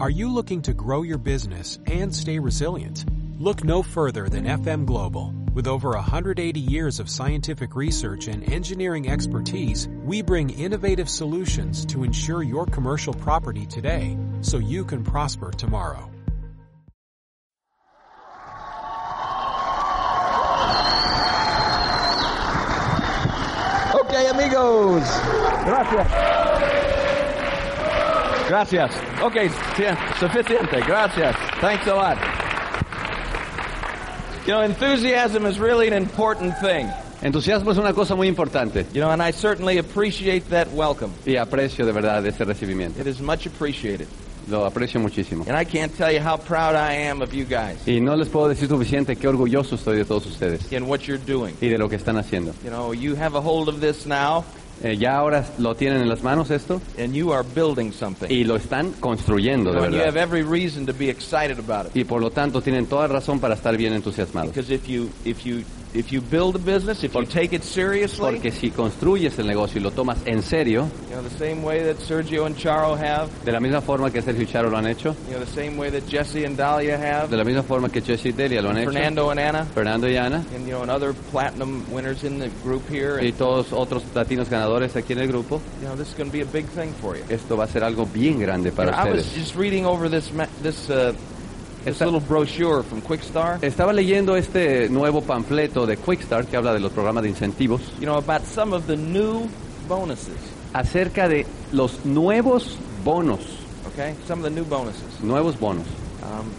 Are you looking to grow your business and stay resilient? Look no further than FM Global. With over 180 years of scientific research and engineering expertise, we bring innovative solutions to ensure your commercial property today so you can prosper tomorrow. Ok, amigos. Gracias. Gracias. Ok, suficiente. Gracias. Thanks a lot. You know, enthusiasm is really an important thing. Entusiasmo es una cosa muy importante You know, and I certainly appreciate that welcome. y aprecio de verdad ese recibimiento. It is much appreciated. Lo aprecio muchísimo. And I can't tell you how proud I am of you guys Y no les puedo decir suficiente qué orgulloso estoy de todos ustedes in what you're doing. y de lo que están haciendo. You know, you have a hold of this now, Eh, ya ahora lo tienen en las manos esto and you are building something. y lo están construyendo de know, and you have every reason to be excited about it. Y por lo tanto tienen toda razón para estar bien entusiasmados. Because if you if you if you build a business, if you take it seriously, Porque si construyes el negocio y lo tomas en serio, you know the same way that Sergio and Charo have, de la misma forma que Sergio y Charo lo han hecho, you know the same way that Jesse and Dahlia have, de la misma forma que Jesse y Delia lo han hecho, Fernando and Anna, Fernando y Ana, and you know and other platinum winners in the group here. y todos otros latinos ganadores aquí en el grupo, you know this is going to be a big thing for you. esto va a ser algo bien grande You para know, I was ustedes. just reading over this this uh, this Esta- little brochure from Quickstar. Estaba leyendo este nuevo panfleto de Quickstart que habla de los programas de incentivos You know about some of the new bonuses. acerca de los nuevos bonos, Okay, some of the new bonuses. nuevos bonos. Um,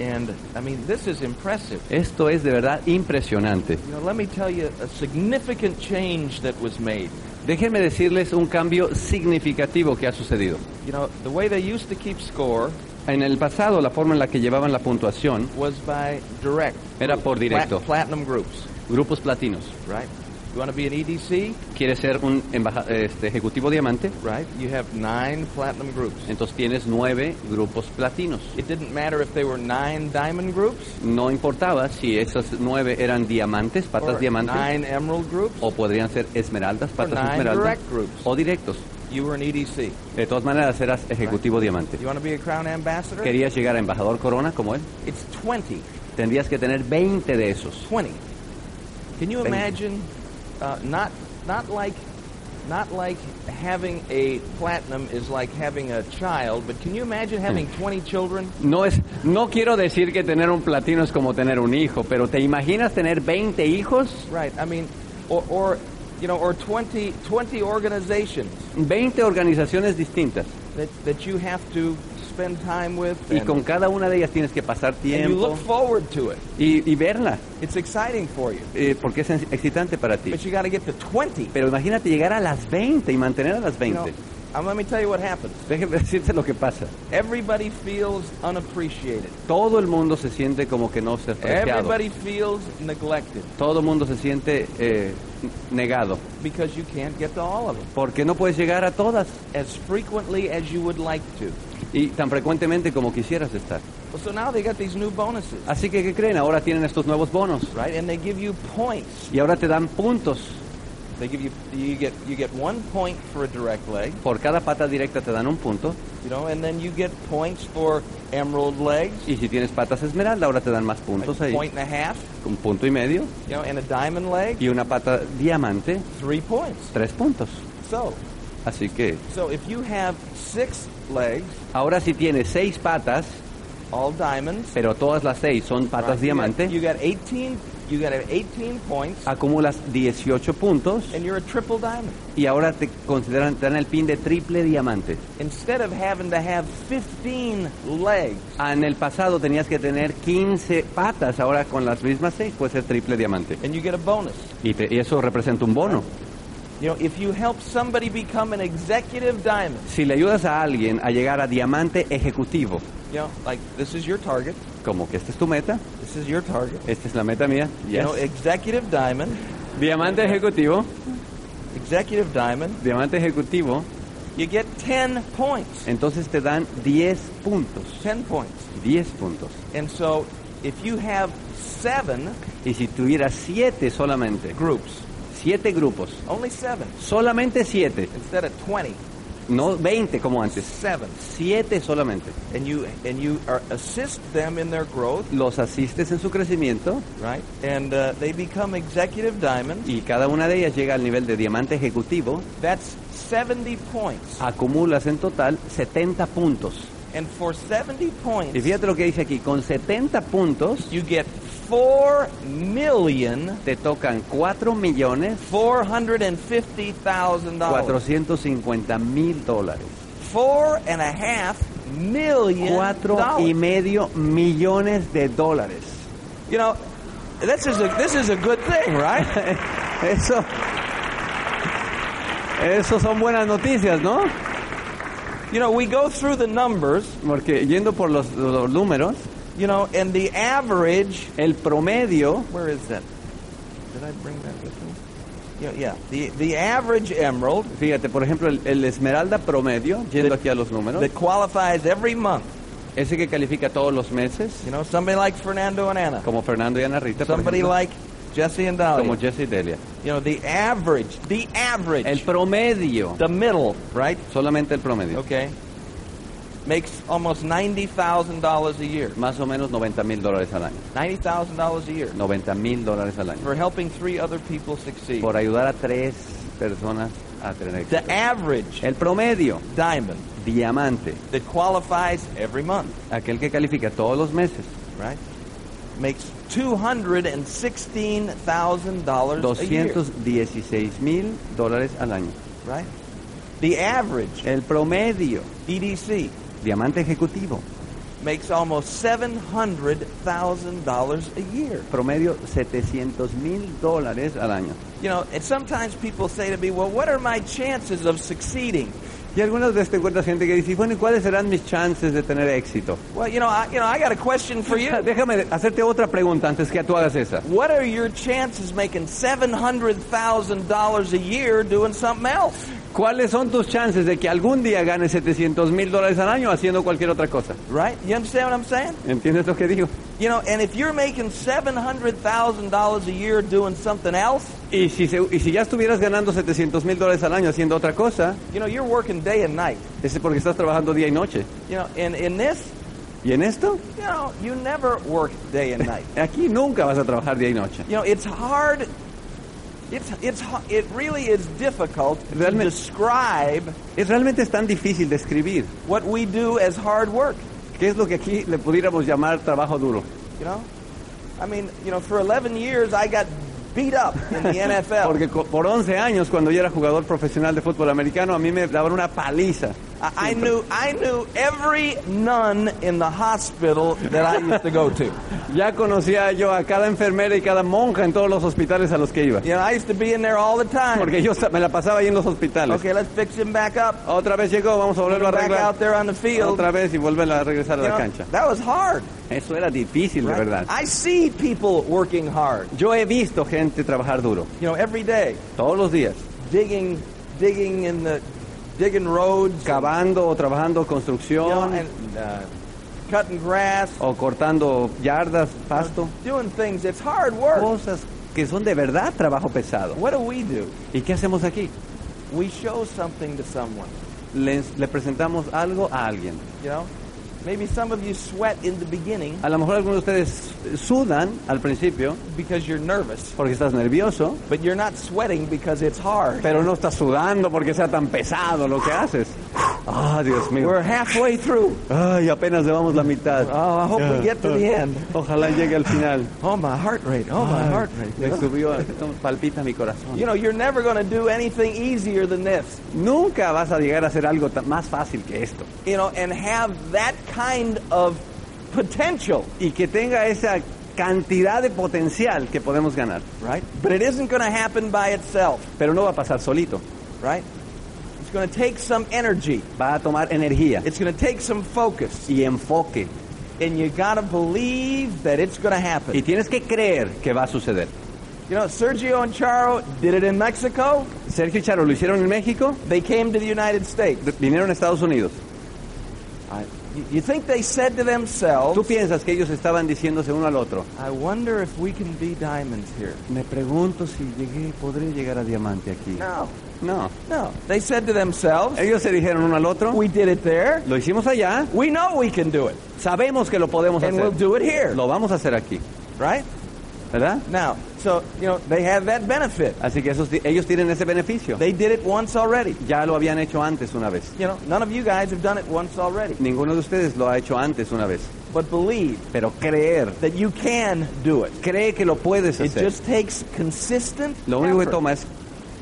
and I mean, this is impressive. Esto es de verdad impresionante. You know, let me tell you a significant change that was made. Déjenme decirles un cambio significativo que ha sucedido. You know, the way they used to keep score En el pasado, la forma en la que llevaban la puntuación, was by direct. Era por directo. plat- platinum groups, grupos platinos. right? You want to be an EDC, Quieres ser un este, ejecutivo diamante, right? You have nine platinum groups. entonces tienes nueve grupos platinos. It didn't matter if they were nine diamond groups No importaba si esos nueve eran diamantes, patas or diamantes, nine emerald groups. o podrían ser esmeraldas, patas nine esmeraldas, direct groups. o directos. You were an EDC. De todas maneras, eras ejecutivo diamante. You want to be a crown ambassador? ¿Querías llegar a embajador corona como él? It's 20. Tendrías que tener 20 de esos. 20. Can you 20. imagine uh, not not like not like having a platinum is like having a child, but can you imagine having 20 children? No es, no quiero decir que tener un platino es como tener un hijo, pero ¿te imaginas tener 20 hijos? Right. I mean or or you know or 20 20 organizations 20 organizaciones distintas. that that you have to spend time with Y and, con cada una de ellas tienes que pasar and you tiempo look forward to it. y, y verla, It's exciting for you. eh, porque es excitante para ti. But you got to get to 20. Pero imagínate llegar a las 20 y mantener a las You 20. Um, let me tell you what happens. Déjeme decirte lo que pasa. Everybody feels unappreciated. Todo el mundo se siente como que no se apreciado. Everybody feels neglected Todo el mundo se siente eh, negado. because you can't get to all of them Porque no puedes llegar a todas as frequently as you would like to. y tan frecuentemente como quisieras estar. Well, so now they got these new bonuses, Así que, ¿qué creen? Ahora tienen estos nuevos bonos right? And they give you points. y ahora te dan puntos. They give you you get you get one point for a direct leg, Por cada pata directa te dan un punto you know, and then you get points for emerald legs, y si tienes patas esmeralda ahora te dan más puntos ahí. point and a half, Un punto y medio you know, and a diamond leg, y una pata diamante, three points. tres puntos. So, Así que so if you have six legs, ahora si tienes seis patas, all diamonds, pero todas las seis son patas right, you got- diamante, you got 18, you got 18 points, acumulas 18 puntos and you're a triple diamond. y ahora te consideran, te dan el pin de triple diamante. Instead of having to have 15 legs, Ah, En el pasado tenías que tener 15 patas, ahora con las mismas 6 puede ser triple diamante. and you get a bonus. Y, te- y eso representa un bono. You know, if you help somebody become an executive diamond, Si le ayudas a alguien a llegar a diamante ejecutivo, you know, like this is your target, como que esta es tu meta, this is your target. esta es la meta mía, You know, yes. executive diamond, diamante ejecutivo, executive diamond, diamante ejecutivo, you get 10 points. entonces te dan 10 puntos, 10 points. 10 puntos. And so if you have seven Y si tuvieras 7 solamente, groups, 7 grupos, only seven, solamente 7, instead of 20, No 20 como antes. Seven. 7 solamente. And you and you are, assist them in their growth, Los asistes en su crecimiento right? And uh, they become executive diamonds. y cada una de ellas llega al nivel de diamante ejecutivo. That's 70 points. Acumulas en total 70 puntos. And for 70 Y points, fíjate lo que dice aquí, con 70 puntos you get 4 million te tocan 4 millones $450,000. 450 mil dólares. Four and a half million Cuatro dollars. y medio millones de dólares. You know, this is a this is a good thing, right? Eso, eso son buenas noticias, ¿no? you know, we go through the numbers, Porque yendo por los, los números, you know, and the average. el promedio, Where is that? Did I bring that with me? Yeah, yeah. The the average emerald fíjate, por ejemplo, el, el esmeralda promedio, yendo aquí a los números, that qualifies every month. ese que califica todos los meses, You know, somebody like Fernando and Anna, como Fernando y Ana Rita, por somebody ejemplo, like Jesse and Dahlia. como Jesse y Delia. You know, the average, the average, El promedio, the middle, right? solamente el promedio, Okay. Makes almost ninety thousand dollars a year. más o menos 90 mil dólares al año. Ninety thousand dollars a year 90 mil dólares al año. for helping three other people succeed. Por ayudar a tres personas a tener éxito. The average El promedio, diamond diamante, that qualifies every month, aquel que califica todos los meses, right, makes two hundred and sixteen thousand dollars a year. 216 mil dólares al año. Right. The average El promedio, EDC diamante ejecutivo, makes almost seven hundred thousand dollars a year. promedio 700 mil dólares al año. You know, and sometimes people say to me, "Well, what are my chances of succeeding?" Y algunas veces te encuentras gente que dice, bueno, ¿y cuáles serán mis chances de tener éxito? Well, you know, I, you know, I got a question for you. Déjame hacerte otra pregunta antes que tú hagas esa. What are your chances making seven hundred thousand dollars a year doing something else? ¿Cuáles son tus chances de que algún día ganes 700 mil dólares al año haciendo cualquier otra cosa? Right? You understand what I'm saying? ¿Entiendes lo que digo? You know, and if you're making seven hundred thousand dollars a year doing something else, Y si, se- y si ya estuvieras ganando 700 mil dólares al año haciendo otra cosa, you know, you're working day and night. es porque estás trabajando día y noche. You know, and in this, ¿Y en esto? you know, you never work day and night. Aquí nunca vas a trabajar día y noche. You know, it's hard. It's it's it really is difficult to Realmente- describe Es realmente es tan difícil describir what we do as hard work. qué es lo que aquí le pudiéramos llamar trabajo duro. You know, I mean, you know, for 11 years I got beat up in the NFL. Porque por 11 años, cuando yo era jugador profesional de fútbol americano, a mí me daban una paliza. I, knew I knew every nun in the hospital that I used to go to. Ya conocía yo a cada enfermera y cada monja en todos los hospitales a los que iba. You know, I used to be in there all the time. Porque yo me la pasaba ahí en los hospitales. Okay, let's fix him back up. Otra vez llegó, vamos a volverlo a him back arreglar. out there on the field. Otra vez y vuelve a regresar a You la know, cancha. that was hard. Eso era difícil, de right? verdad. I see people working hard. Yo he visto gente trabajar duro, You know, every day, todos los días, digging, digging in the, digging roads, cavando o trabajando you know, construcción and uh, cutting grass, o cortando yardas, pasto. doing things. It's hard work. Cosas que son de verdad trabajo pesado. What do we do? ¿Y qué hacemos aquí? We show something to someone. Le presentamos algo a alguien. You know, maybe some of you sweat in the beginning A lo mejor algunos de ustedes sudan al principio because you're nervous, porque estás nervioso, but you're not sweating because it's hard. pero no estás sudando porque sea tan pesado lo que haces. Ah, Dios mío. We're halfway through. Ay, apenas llevamos la mitad. Oh, I hope we get to the end. Ojalá llegue al final. Oh, my heart rate. Oh, my heart rate. Me subió, palpita mi corazón. You know, you're never going to do anything easier than this. Nunca vas a llegar a hacer algo más fácil que esto. You know, and have that kind of potential, Y que tenga esa cantidad de potencial que podemos ganar. right? But it isn't going to happen by itself, Pero no va a pasar solito. right? It's going to take some energy. Va a tomar energía It's going to take some focus. y enfoque. And you got to believe that it's going to Y happen. tienes que creer que va a suceder. You know, Sergio and Charo did it in Mexico. Sergio y Charo lo hicieron en México, They came to the United States. vinieron a Estados Unidos. I- You- think they said to Tú themselves, piensas que ellos estaban diciéndose uno al otro. I wonder if we can be diamonds here. Me pregunto si llegué, podré llegar a diamante aquí. No, No. no. They said to themselves, Ellos se dijeron uno al otro. we did it there. Lo hicimos allá. We know we can do it. Sabemos que lo podemos And we'll hacer. do it here. Lo vamos a hacer aquí. Right? ¿Verdad? Now, so, you know, they have that benefit. Así que esos, ellos tienen ese beneficio. They did it once already. Ya lo habían hecho antes una vez. You know, none of you guys have done it once already. Ninguno de ustedes lo ha hecho antes una vez. But believe Pero creer, that you can do it. cree que lo puedes It hacer. just takes consistent Lo único que effort. toma es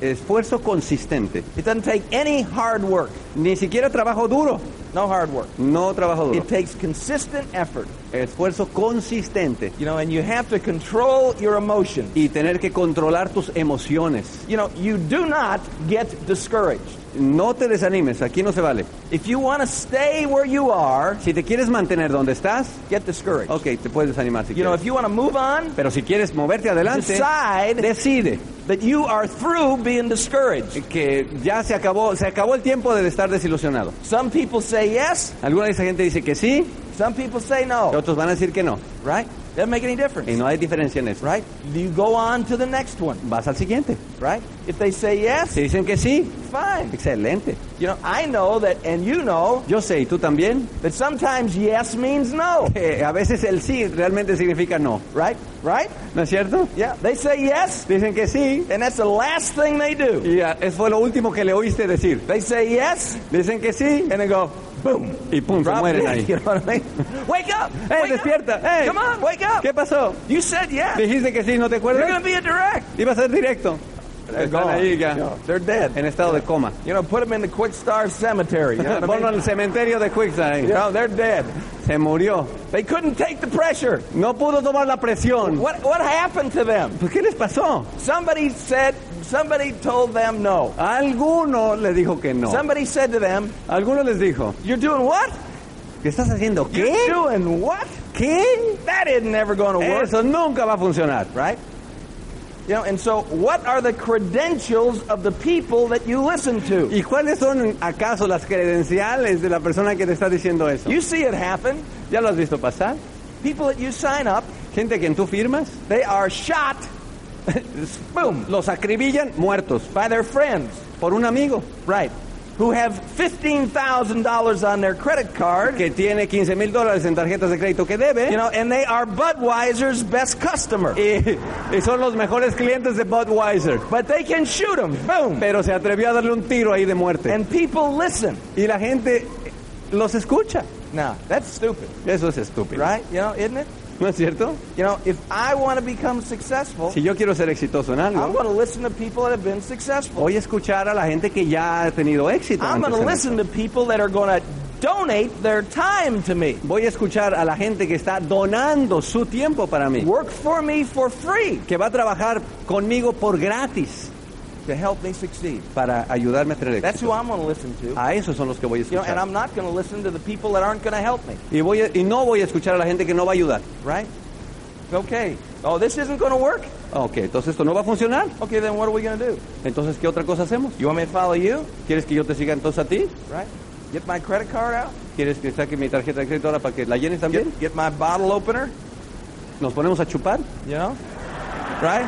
esfuerzo consistente. It doesn't take any hard work. Ni siquiera trabajo duro. No hard work. No trabajo duro. It takes consistent effort. Esfuerzo consistente. You know, and you have to control your emotions. Y tener que controlar tus emociones. You know, you do not get discouraged. No te desanimes, aquí no se vale. If you want to stay where you are, Si te quieres mantener donde estás, get discouraged. ok, te puedes desanimar si You know, quieres. if you want to move on, Pero si quieres moverte adelante, decide decide that you are through being discouraged. que ya se acabó, se acabó el tiempo de estar desilusionado. Some people say yes, Alguna de esa gente dice que sí, some people say y no, otros van a decir que no. right? Doesn't make any difference, Y no hay diferencia en eso. right? You go on to the next one, Vas al siguiente. right? If they say yes, Si dicen que sí, fine. excelente. You know, I know that, and you know, Yo sé, y tú también, that sometimes yes means no, que a veces el sí realmente significa no. right? Right? ¿No es cierto? Yeah, they say yes, Dicen que sí, and that's the last thing they do. y ah, eso fue lo último que le oíste decir. They say yes, Dicen que sí, and they go, boom. y pum, se mueren dead, ahí. You know what I mean? Wake up! ¡Eh, wake despierta! Up. ¡Eh! Come on, wake up! ¿Qué pasó? You said yes. Dijiste que sí, ¿no te You're going acuerdas? to be a direct. Iba a ser directo. They're Están gone. ahí ya, You know, they're dead. en estado de coma. You know, put them in the Quick Star Cemetery. You know, what Ponlo en el cementerio de Quickside. you know, they're dead. Se murió. They couldn't take the pressure. No pudo tomar la presión. What what happened to them? Pues, ¿Qué les pasó? Somebody said. Somebody told them no. Alguno le dijo que no. Somebody said to them, Alguno les dijo, "You're doing what? ¿qué estás haciendo? ¿Qué? You're doing what? ¿Qué? That is never going to work, Eso nunca va a funcionar. right?" You know, and so what are the credentials of the people that you listen to? ¿Y cuáles son acaso las credenciales de la persona que te está diciendo eso? You see it happen. ¿Ya lo has visto pasar? People that you sign up, Gente que en tú firmas, they are shot, boom, los acribillan muertos by their friends, por un amigo right? Who have $15,000 on their credit card, que tiene 15 mil dólares en tarjetas de crédito que debe you know, and they are Budweiser's best customer. y, y son los mejores clientes de Budweiser. But they can shoot them, boom. Pero se atrevió a darle un tiro ahí de muerte. And people listen. Y la gente los escucha. Now, that's stupid, Eso es estúpido. right? You know, isn't it? ¿No es cierto? You know, if I want to become successful, Si yo quiero ser exitoso en I'm algo, going to listen to people that have been successful. voy a escuchar a la gente que ya ha tenido éxito. I'm going to en listen to people that are going to donate their time to me, Voy a escuchar a la gente que está donando su tiempo para mí, work for me for free que va a trabajar conmigo por gratis to help me succeed. para ayudarme a tener That's who éxito. I'm going to listen to. A esos son los que voy a You know, and escuchar. I'm not going to listen to the people that aren't going to help me, Y, voy a- y no voy a escuchar a la gente que no va a ayudar. right? Okay. Oh, this isn't going to work? Ok, entonces esto no va a funcionar. Okay, then what are we going to do? Entonces, ¿qué otra cosa hacemos? You want me to follow you? ¿Quieres que yo te siga entonces a ti? Right? Get my credit card out? ¿Quieres que saque mi tarjeta de crédito ahora para que la llenes también? Get, get my bottle opener? ¿Nos ponemos a chupar? You know? Right?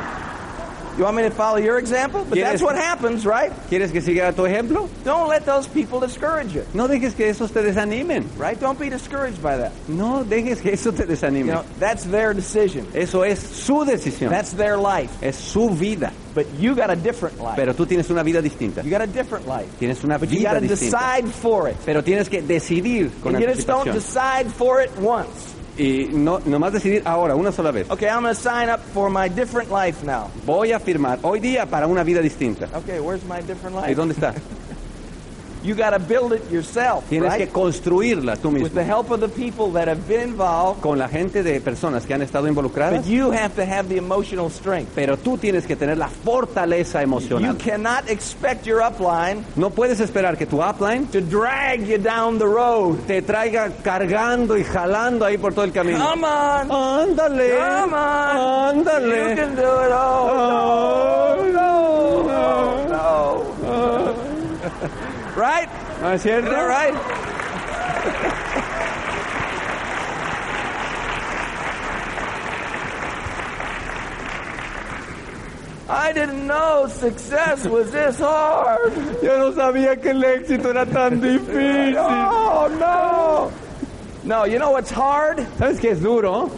You want me to follow your example? But that's what happens, right? ¿Quieres que siga tu ejemplo? Don't let those people discourage you, No dejes que esos te desanimen. right? Don't be discouraged by that. No dejes que eso te desanime. You know, that's their decision. Eso es su decisión. That's their life. Es su vida. But you got a different life. Pero tú tienes una vida distinta. You got a different life. Tienes una But you vida got to distinta. decide for it. Pero tienes que decidir con And you just don't decide for it once. Y no, nomás decidir ahora, una sola vez. Okay, I'm going to sign up for my different life now. Voy a firmar hoy día para una vida distinta. Okay, where's my different ¿Y life? dónde está? You got to build it yourself, Tienes que construirla tú With mismo. the help of the people that have been involved. Con la gente de personas que han estado involucradas. But you have to have the emotional strength. Pero tú tienes que tener la fortaleza You emocional. cannot expect your upline No puedes esperar que tu upline to drag you down the road. te traiga cargando y jalando ahí por todo el camino. Come on. Ándale. Come on. Ándale. You can do it. Oh, no. No. Right? ¿No es cierto? right? I didn't know success was this hard. Yo no sabía que el éxito era tan difícil. Oh, no. No, you know what's hard? ¿Sabes qué es duro?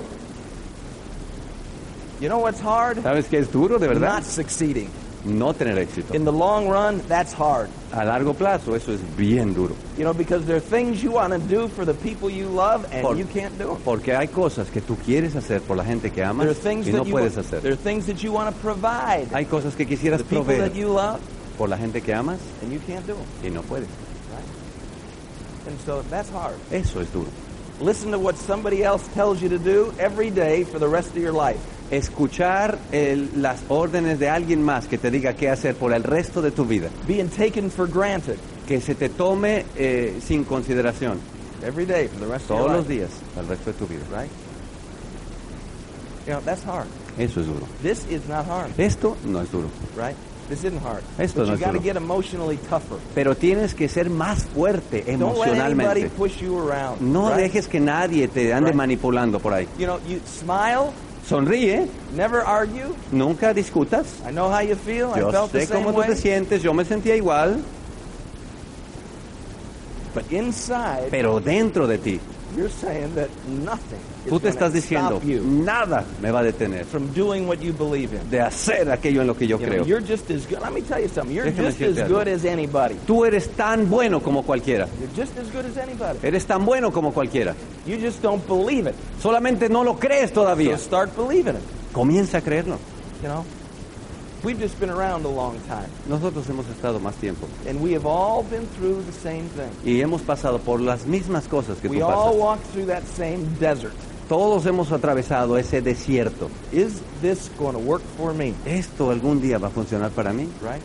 You know what's hard? ¿Sabes qué es duro de verdad? Not succeeding. No tener éxito. In the long run, that's hard. A largo plazo, eso es bien duro. You know, because there are things you want to do for the people you love and Por- you can't do them. Porque hay cosas que tú quieres hacer por la gente que amas There are things y no that you puedes there are things that you want to provide Hay cosas que quisieras the people proveer that you love por la gente que amas and you can't do them. y no puedes. Right? And so that's hard. Eso es duro. Listen to what somebody else tells you to do every day for the rest of your life. Escuchar el- las órdenes de alguien más que te diga qué hacer por el resto de tu vida. Being taken for granted Que se te tome eh, sin consideración every day for the rest of todos your los life. días al resto de tu vida. Right? You know, that's hard. Eso es duro. This is not hard, Esto no es duro. right? This isn't hard. Esto but no you es duro. get emotionally tougher. Pero tienes que ser más fuerte Don't let anybody emocionalmente. push you around. No right? dejes que nadie te ande Right. manipulando por ahí. You know, you smile, Sonríe, never argue. nunca discutas. I know how you feel. I Yo felt the sé same cómo tú way. te sientes, yo me sentía igual, But inside, pero dentro de ti, you're saying that nothing is tú te estás diciendo, nada me va a detener from doing what you believe in. de hacer aquello en lo que yo creo. Tú eres tan bueno como cualquiera. You're just as good as anybody. Eres tan bueno como cualquiera. You just don't believe it. Solamente no lo crees todavía. start believing it. Comienza a creerlo. We've just been around a long time, Nosotros hemos estado más tiempo and we have all been through the same thing. y hemos pasado por las mismas cosas que We tú all walked through that same desert. Todos hemos atravesado ese desierto. Is this going to work for me? ¿Esto algún día va a funcionar para mí? Right?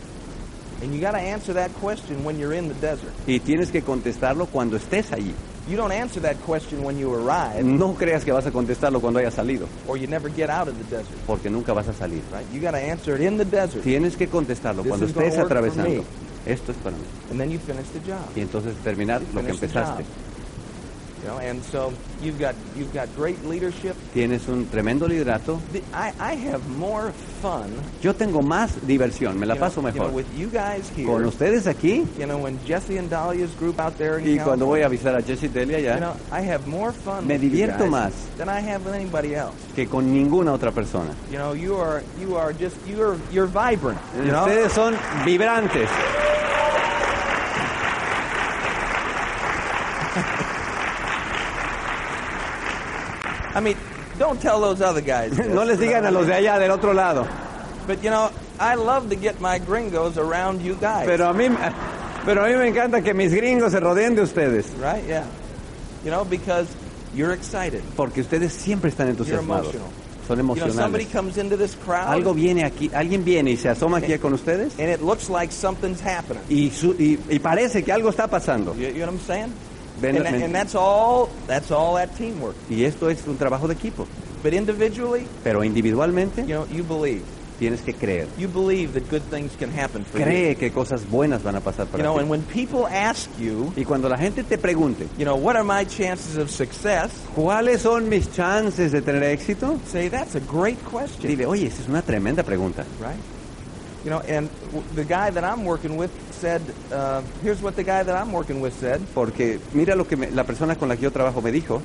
And you got to answer that question when you're in the desert. Y tienes que contestarlo cuando estés allí. You don't answer that question when you arrive, No creas que vas a contestarlo cuando hayas salido, or you never get out of the desert. porque nunca vas a salir. Right? You got to answer it in the desert, Tienes que contestarlo This cuando estés atravesando. Esto es para mí. and then you finish the job. Y entonces terminar lo que empezaste. Job. You know, and so you've got you've got great leadership. Tienes un tremendo liderato. The- I, I have more fun. Yo tengo más diversión, me la you know, paso you know, mejor. with you guys here. Con ustedes aquí You know, when Jesse and Dahlia's group out there in y cuando voy a visitar a Jesse Delia you allá, know, I have more fun Me with you divierto guys más. than I have with anybody else. que con ninguna otra persona. You know, you are you are just you're you're vibrant. You know, Ustedes son vibrantes. I mean, don't tell those other guys. No les digan a los de allá del otro lado. But you know, I love to get my gringos around you guys. Pero a mí, pero a mí me encanta que mis gringos se rodeen de ustedes. right? Yeah. You know, because you're excited. Porque ustedes siempre están entusiasmados. emotional. Son You know, somebody emocionales. comes into this crowd Algo viene aquí, alguien viene y se asoma aquí con ustedes and it looks like something's happening. y, su- y- y parece que algo está pasando. You, you know what I'm saying? And, that- and that's all. That's all that teamwork. Y esto es un trabajo de equipo. But individually, Pero individualmente you know, you believe. tienes que creer. You believe that good things can happen for you. Cree que cosas buenas van a pasar You para know, and ti. when people ask you, Y cuando la gente te pregunte, you know, what are my chances of success? ¿cuáles son mis chances de tener éxito? Say that's a great question, Dile, oye, esa es una tremenda pregunta. right? You know, and the guy that I'm working with said, uh, here's what the guy that I'm working with said. Porque mira lo que me- la persona con la que yo trabajo me dijo,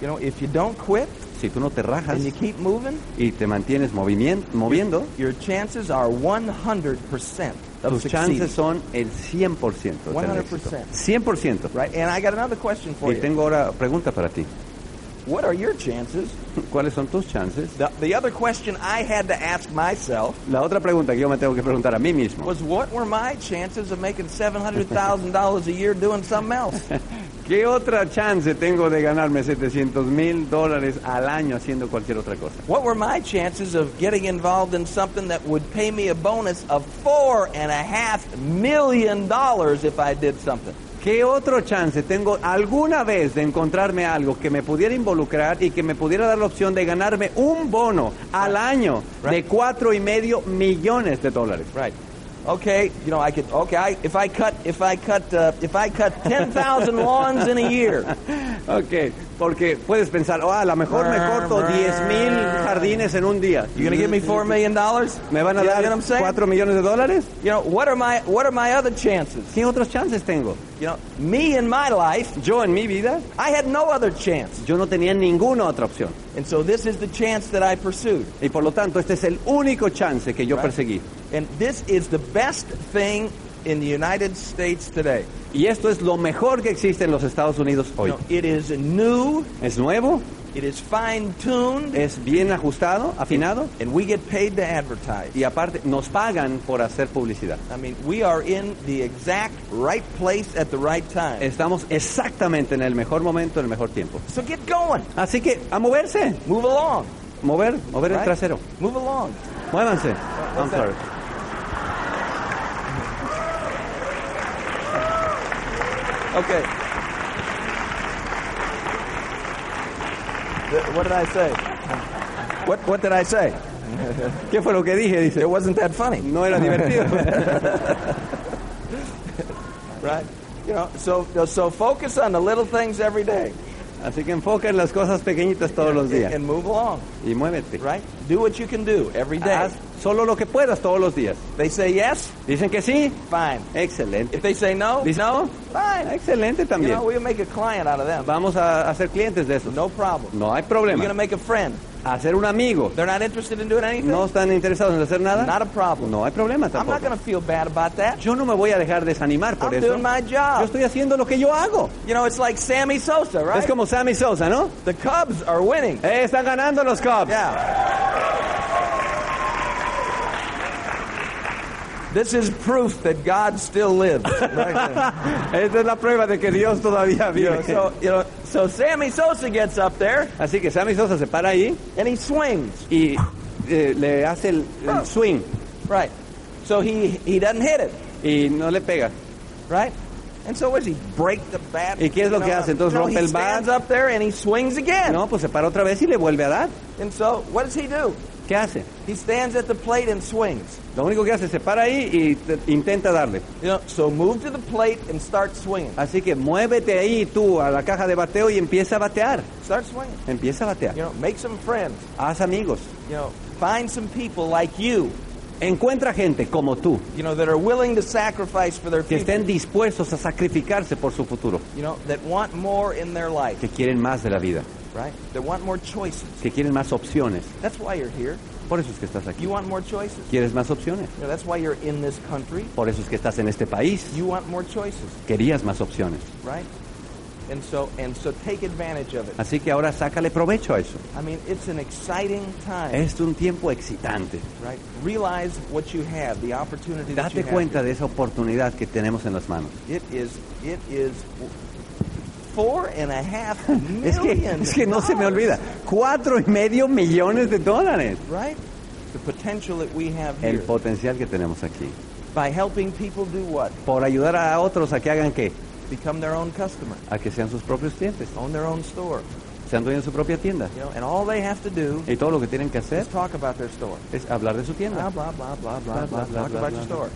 You know, if you don't quit si tú no te rajas and you keep moving, y te mantienes moviendo, your chances are 100% of tus chances son el 100% de tener 100%. éxito. 100%. Right? And I got another question for Y you. tengo ahora pregunta para ti. What are your chances? ¿Cuáles son tus chances? The, the other question I had to ask myself La otra pregunta que yo me tengo que preguntar a mí mismo. was what were my chances of making $700,000 a year doing something else? ¿Qué otra chance tengo de ganarme 700 mil dólares al año haciendo cualquier otra cosa? What were my chances of getting involved in something that would pay me a bonus of four and a half million dollars if I did something? ¿Qué otro chance tengo alguna vez de encontrarme algo que me pudiera involucrar y que me pudiera dar la opción de ganarme un bono al año de cuatro y medio millones de dólares? Right. Okay, you know, I could. Okay, I, if I cut, if I cut, uh, if I cut ten thousand lawns in a year, Ok, porque puedes pensar, oh, a lo mejor me corto 10 mil jardines en un día. you gonna give me four million dollars? ¿Me van a dar what I'm saying? 4 millones de dólares? You know, what are my, what are my other chances? ¿Qué otros chances tengo? You know, me in my life, Yo en mi vida, I had no other chance, yo no tenía ninguna otra opción. and so this is the chance that I pursued, Y por lo tanto, este es el único chance que yo Right. perseguí. And this is the best thing in the United States today. Y esto es lo mejor que existe en los Estados Unidos hoy. it is new, Es nuevo, it is fine-tuned, es bien ajustado, afinado, and we get paid to advertise. y aparte nos pagan por hacer publicidad. I mean, we are in the exact right place at the right time. Estamos exactamente en el mejor momento, en el mejor tiempo. So get going. Así que a moverse, Move along. mover, mover el trasero. Move along. Muévanse. I'm sorry. Okay. What did I say? What What did I say? ¿Qué fue lo que dije? Dice, It wasn't that funny, no era divertido. right? You know, so so focus on the little things every day Así que enfoca en las cosas pequeñitas todos los días. and move along, Y muévete. right? Do what you can do every day. Haz solo lo que puedas todos los días. They say yes, Dicen que sí. fine. Excelente. If they say no, Dicen no. fine. Excelente You también. know, we'll make a client out of them. Vamos a hacer clientes de esos. No problem. No hay We're going to problema. make a friend. Hacer un amigo. They're not interested in doing anything. ¿No están interesados en hacer nada? Not a problem. No hay problema I'm not tampoco. to feel bad about that. Yo no me voy a dejar desanimar por I'm eso. doing my Yo job. estoy haciendo lo que yo hago. You know, it's like Sammy Sosa, right? Es como Sammy Sosa, ¿no? The Cubs are winning. Eh, están ganando los Cubs. Yeah. This is proof that God still lives. Right? Esta es la prueba de que Dios todavía You know, vive. so, you know, so Sammy Sosa gets up there Así que Sammy Sosa se para ahí and he swings. y eh, le hace el, el swing Right. So he he doesn't hit it. y no le pega. Right. And so what does he break the bat? ¿Y qué es lo que hace? Entonces no, rompe he el bat. stands up there and he swings again. No, pues se para otra vez y le vuelve a dar. And so what does he do? ¿Qué hace? He stands at the plate and swings. Lo único que hace es se para ahí y te- intenta darle. You know, so move to the plate and start swinging. Así que muévete ahí tú a la caja de bateo y empieza a batear. Start swinging. Empieza a batear. You know, make some friends. Haz amigos. You know, find some people like you, Encuentra gente como tú you know, that are willing to sacrifice for their que future. estén dispuestos a sacrificarse por su futuro, You know, that want more in their life, que quieren más de la vida, right? That want more choices. que quieren más opciones. That's why you're here. Por eso es que estás aquí. You want more choices. ¿Quieres más opciones? You know, that's why you're in this country. Por eso es que estás en este país. You want more choices, Querías más opciones. right? And so and so take advantage of it. Así que ahora sácale provecho a eso. I mean, it's an exciting time, Es un tiempo excitante. right? Realize what you have, the opportunity that you Date have. cuenta de esa oportunidad que tenemos en las manos. It is it is four and a half Es que, million es que no se me olvida. Cuatro y medio millones de dólares. right? The potential that we have El here potencial que tenemos aquí. by helping people do what? Por ayudar a otros a que hagan qué? Become their own customer, A que sean sus propios clientes. own their own store, Sean dueños de su propia tienda. you know, and all they have to do Y todo lo que tienen que hacer is talk about their store. es hablar de su Blah tienda. blah blah blah blah Bla, blah. bla, bla, Talk bla, about bla, your bla. store.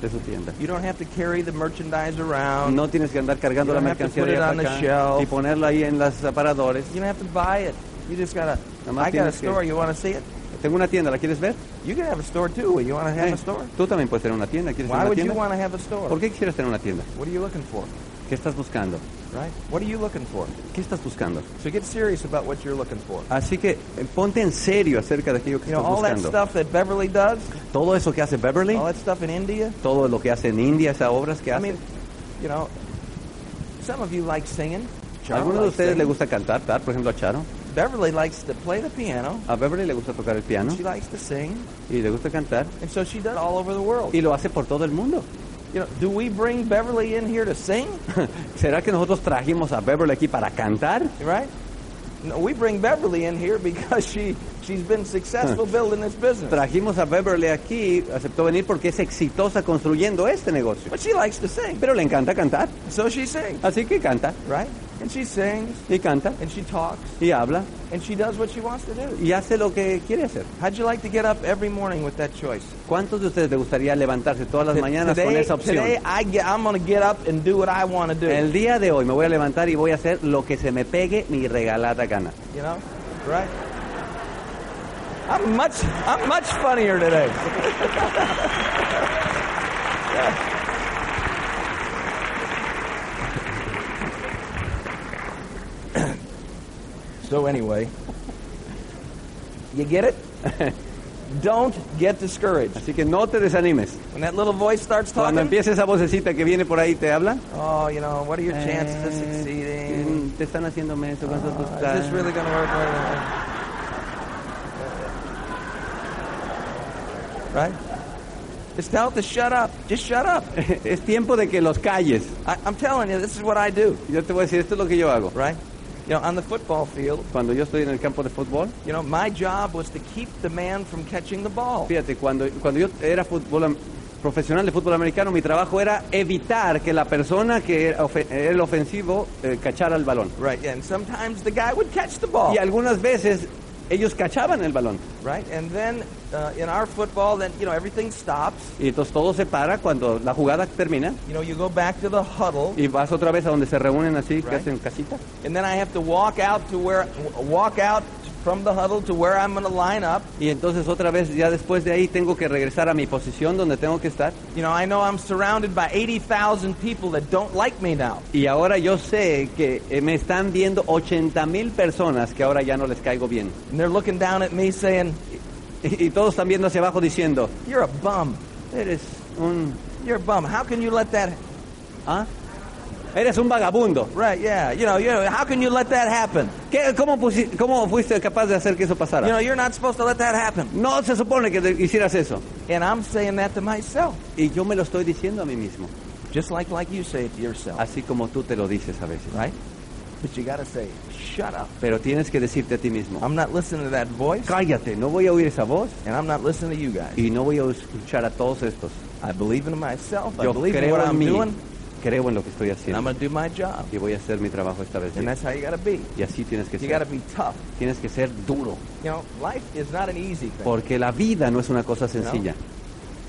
De su tienda. You don't have to carry the merchandise around. No tienes que andar cargando You la don't have to mercancía de it allá on para the acá y ponerla ahí en los aparadores. You don't have to buy it. You just gotta. I got a tienes que- store. You want to see it? Tengo una tienda, ¿la quieres ver? You can have a store too. You want to have Eh, a store? Tú también puedes tener una tienda. ¿Quieres Why tener una tienda? Why would you want to have a store? ¿Por qué quisieras tener una tienda? What are you looking for? ¿Qué estás buscando? Right? What are you looking for? ¿Qué estás buscando? So get serious about what you're looking for. Así que eh, ponte en serio acerca de aquello que You know, estás all that buscando. stuff that Beverly does, Todo eso que hace Beverly, all that stuff in India. todo lo que hace en India, esas obras que I hace. mean, you know, some of you like singing. ¿A Charo alguno de ustedes le gusta cantar? Por ejemplo, a Charo. Beverly likes to play the piano. A Beverly le gusta tocar el piano She likes to sing, y le gusta cantar and so she does all over the world. y lo hace por todo el mundo. You know, do we bring Beverly in here to sing? ¿Será que nosotros trajimos a Beverly aquí para cantar? Right? No, we bring Beverly in here because she she's been successful building this business. Trajimos a Beverly aquí, aceptó venir porque es exitosa construyendo este negocio. But she likes to sing, Pero le encanta cantar, so she sings. así que canta. Right? And she sings, y canta and she talks, y habla and she does what she wants to do. y hace lo que quiere hacer. How'd you like to get up every morning with that choice? ¿Cuántos de ustedes les gustaría levantarse todas las mañanas con today, esa opción? today I get, I'm going to get up and do what I want to do. El día de hoy me voy a levantar y voy a hacer lo que se me pegue mi regalada gana. You know, right? I'm much, I'm much funnier today. so anyway, you get it? Don't get discouraged. Así que no te desanimes. When that little voice starts talking, Cuando empiece esa vocecita que viene por ahí te habla, oh, you know, what are your chances of eh, succeeding? mm, te están haciendo menso, ¿cuántos tú Uh, estás? is this really going to work? Right? Just tell it to shut up. Just shut up. es tiempo de que los calles. I, I'm telling you, this is what I do. Yo te voy a decir, esto es lo que yo hago. Right? You know, on the football field, Cuando yo estoy en el campo de fútbol, you know, my job was to keep the man from catching the ball. fíjate, cuando, cuando yo era fútbol, profesional de fútbol americano, mi trabajo era evitar que la persona que era el ofensivo eh, cachara el balón. Right? And sometimes the guy would catch the ball. Y algunas veces ellos cachaban el balón. Right? And then uh, in our football, then, you know, everything stops. Y entonces todo se para cuando la jugada termina You know, you go back to the huddle. y vas otra vez a donde se reúnen así, que Right. hacen casita. And then I have to walk out to where, walk out from the huddle to where I'm going to line up. Y entonces otra vez, ya después de ahí, tengo que regresar a mi posición donde tengo que estar. You know, I know I'm surrounded by 80,000 people that don't like me now. Y ahora yo sé que eh, me están viendo 80 mil personas que ahora ya no les caigo bien. And they're looking down at me saying, Y, y todos están viendo hacia abajo diciendo, You're a bum. eres un... You're a bum. How can you let that... ¿Ah? Eres un vagabundo. Right, yeah. You know, you know, how can you let that happen? ¿Qué- cómo, ¿Cómo fuiste capaz de hacer que eso pasara? You know, you're not supposed to let that happen. no se supone que hicieras eso. And I'm saying that to myself. Y yo me lo estoy diciendo a mí mismo. Just like, like you say it to yourself. Así como tú te lo dices a veces. Right? But you got to say, shut up. Pero tienes que decirte a ti mismo. I'm not listening to that voice. Cállate, no voy a oír esa voz And I'm not listening to you guys. y no voy a escuchar a todos estos. I believe in myself. I Yo believe in creo what en I'm mí, doing. Creo en lo que estoy And I'm haciendo do my job. y voy a hacer mi trabajo esta vez. And that's how you got to be. Y así tienes que You ser. be tough. Tienes que ser duro, You know, life is not an easy thing. porque la vida no es una cosa sencilla.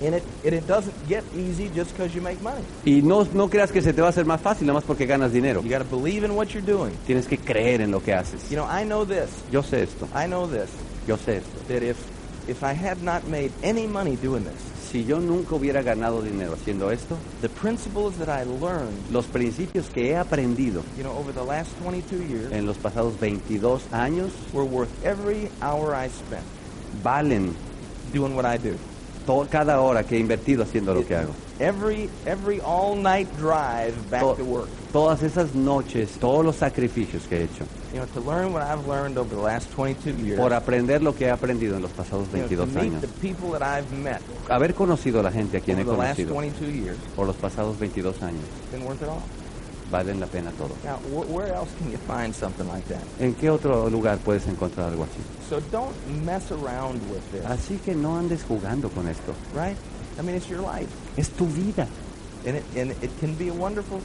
And it, and it doesn't get easy just because you make money. Y no, no creas que se te va a hacer más fácil, nada más porque ganas dinero. You got to believe in what you're doing. Tienes que creer en lo que haces. You know, I know this. Yo sé esto, I know this. yo sé esto. That if if I had not made any money doing this, Si yo nunca hubiera ganado dinero haciendo esto, the principles that I learned, los principios que he aprendido you know, over the last 22 years, en los pasados 22 años were worth every hour I spent valen doing what I do. to- cada hora que he invertido haciendo lo que hago. Every every all night drive back To- to work. todas esas noches, todos los sacrificios que he hecho You know, to learn what I've learned over the last 22 years. por aprender lo que he aprendido en los pasados you know, to 22 meet años. the people that I've met Haber conocido a la gente a quien he over the last conocido 22 years, por los pasados 22 años it's been worth it all. valen la pena todo. Now, wh- where else can you find something like that? ¿En qué otro lugar puedes encontrar algo así? So don't mess around with this, Así que no andes jugando con esto. right? I mean, it's your life, Es tu vida. and it and it can be a wonderful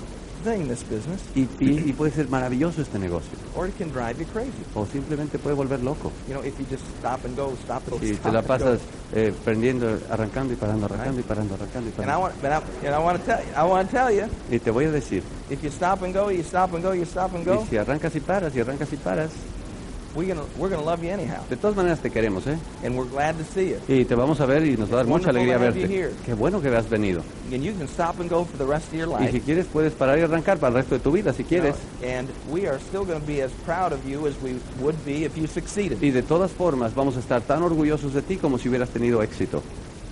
thing, this business, Y, y- y puede ser maravilloso este negocio. or it can drive you crazy. O simplemente puede volver loco. You know, if you just stop and go, stop and Si te la pasas eh, prendiendo, arrancando y parando, arrancando y parando, arrancando y And I parando. want, but I, and I want to tell you, I want to tell you, Y te voy a decir, if you stop and go, you stop and go, you stop and y go, si arrancas y paras, y arrancas y paras, we're gonna we're gonna love you anyhow, de todas maneras te queremos, ¿eh? and we're glad to see you. Y te vamos a ver y nos va a dar mucha alegría verte. Qué bueno que has venido. And you can stop and go for the rest of your Y si life. quieres puedes parar y arrancar para el resto de tu vida, si quieres. and we are still going to be as proud of you as we would be if you succeeded. Y de todas formas vamos a estar tan orgullosos de ti como si hubieras tenido éxito.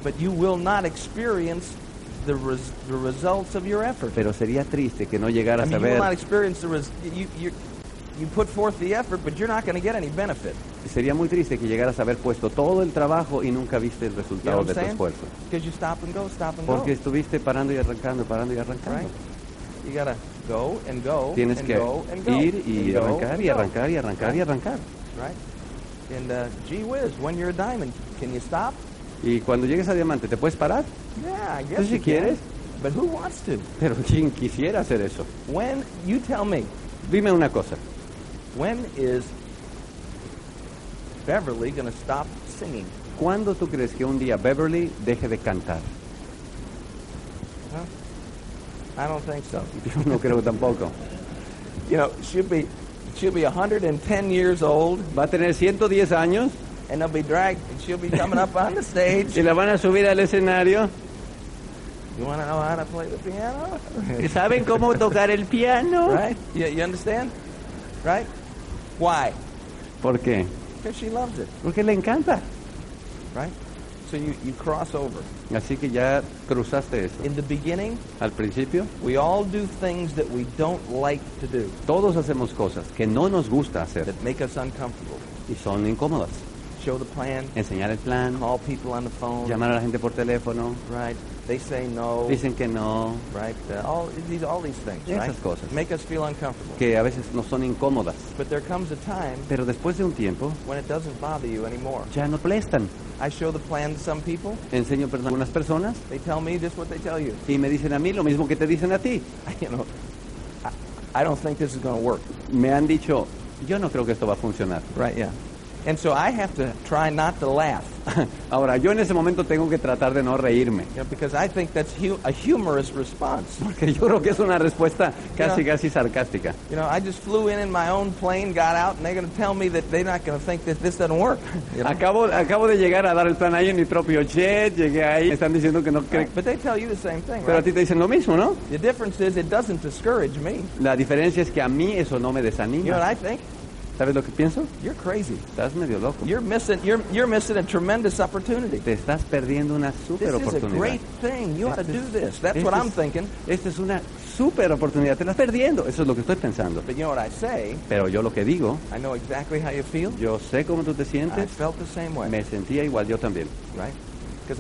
But you will not experience the res, the results of your effort. Pero sería triste que no I llegaras mean, a you will not ver, experience the res, you you put forth the effort, but you're not going to get any benefit. sería muy triste que llegaras a haber puesto todo el trabajo y nunca viste el You know resultado de tu esfuerzo. Because you stop and go, stop and Porque go. estuviste parando y arrancando, parando y arrancando. Right? You got to go and go Tienes and que go and go. ir y and arrancar y go. arrancar y arrancar y arrancar. Right? And uh, gee whiz, when you're a diamond, can you stop? Y cuando llegues a diamante, ¿te puedes parar? Yeah, I guess Pues si you can. quieres. But who wants to? Pero ¿quién quisiera hacer eso? When you tell me, Dime una cosa. When is Beverly going to stop singing? ¿Cuándo tú crees que un día Beverly deje de cantar? I don't think so. Yo no creo tampoco. You know, she'll be she'll be 110 years old, Va a tener 110 años and they'll be dragged, and she'll be coming up on the stage. y la van a subir al escenario. You want to know how to play the piano? ¿Saben cómo tocar el piano? right? You, you understand? Right? Why? ¿Por qué? Because she loves it. Porque le encanta. Right? So you, you cross over. Así que ya cruzaste eso. In the beginning, Al principio, we all do things that we don't like to do todos hacemos cosas que no nos gusta hacer that make us uncomfortable. y son incómodas. Show the plan, Enseñar el plan, call people on the phone. llamar a la gente por teléfono, Right? They say no. dicen que no, Right? Uh, all these all these things. Esas right? cosas. Make us feel uncomfortable. que a veces no son incómodas. But there comes a time Pero después de un tiempo, when it doesn't bother you anymore. ya no prestan. I show the plan to some people. Enseño a algunas personas They tell me just what they tell you. y me dicen a mí lo mismo que te dicen a ti. You know, I, I don't think this is going to work. Me han dicho, yo no creo que esto va a funcionar. Right? Yeah. And so I have to try not to laugh, Ahora, yo en ese momento tengo que tratar de no reírme, you know, because I think that's hu- a humorous response. porque yo creo que es una respuesta casi, Ya. casi sarcástica. You know, I just flew in in my own plane, got out, and they're going to tell me that they're not going to think that this doesn't work. you know? Acabo, acabo de llegar a dar el plan ahí en mi propio jet, llegué ahí, están diciendo que no creen, But they tell you the same thing, pero a right? ti te dicen lo mismo, ¿no? The difference is it doesn't discourage me. La diferencia es que a mí eso no me You know what desanima. I think? ¿Sabes lo que pienso? You're crazy. Estás medio loco. You're missing. You're you're missing a tremendous opportunity. Te estás perdiendo una This super is a oportunidad. great thing. You ought to Este do es- this. That's este what I'm es- thinking. Esta es una super oportunidad, te estás perdiendo. Eso es lo que estoy pensando. But you know what I say? Pero yo lo que digo, I know exactly how you feel. yo sé cómo tú te I sientes, felt the same way, me sentía igual yo también. right?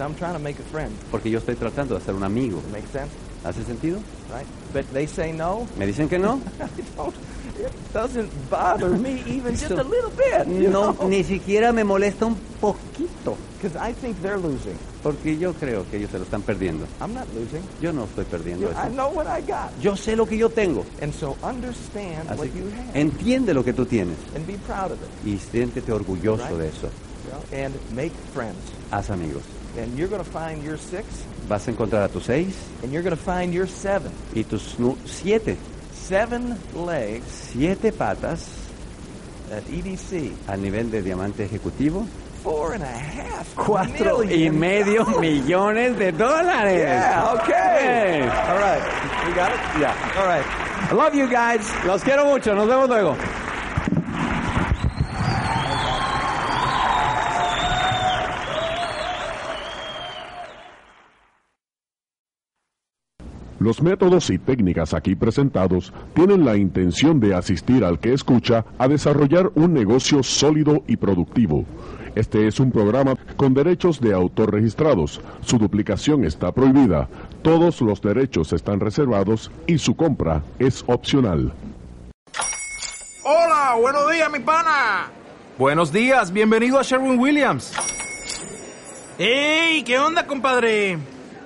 I'm trying to make a friend. Porque yo estoy tratando de hacer un amigo. Make sense, ¿Hace sentido? right? But they say no. ¿Me dicen que no? I don't. It doesn't bother me even just a little bit. No, know? ni siquiera me molesta un poquito. Because I think they're losing. Porque yo creo que ellos se lo están perdiendo. I'm not losing. Yo no estoy perdiendo I eso. know what I got. Yo sé lo que yo tengo. And so understand Así what que you have entiende lo que tú tienes and be proud of it. y siéntete orgulloso Right. de eso. know, And make friends. Haz amigos. And you're going to find your six, Vas a encontrar a tus seis and you're going to find your seven. y tus nu- siete. Seven legs Siete patas at EDC. al nivel de diamante ejecutivo. Four and a half. Cuatro y million medio dollars. millones de dólares. Yeah, okay. Hey. All right. We got it? Ya. All right. I love you guys. Los quiero mucho. Nos vemos luego. Los métodos y técnicas aquí presentados tienen la intención de asistir al que escucha a desarrollar un negocio sólido y productivo. Este es un programa con derechos de autor registrados. Su duplicación está prohibida. Todos los derechos están reservados y su compra es opcional. Hola, buenos días, mi pana. Buenos días, bienvenido a Sherwin Williams. ¡Ey! ¿Qué onda, compadre?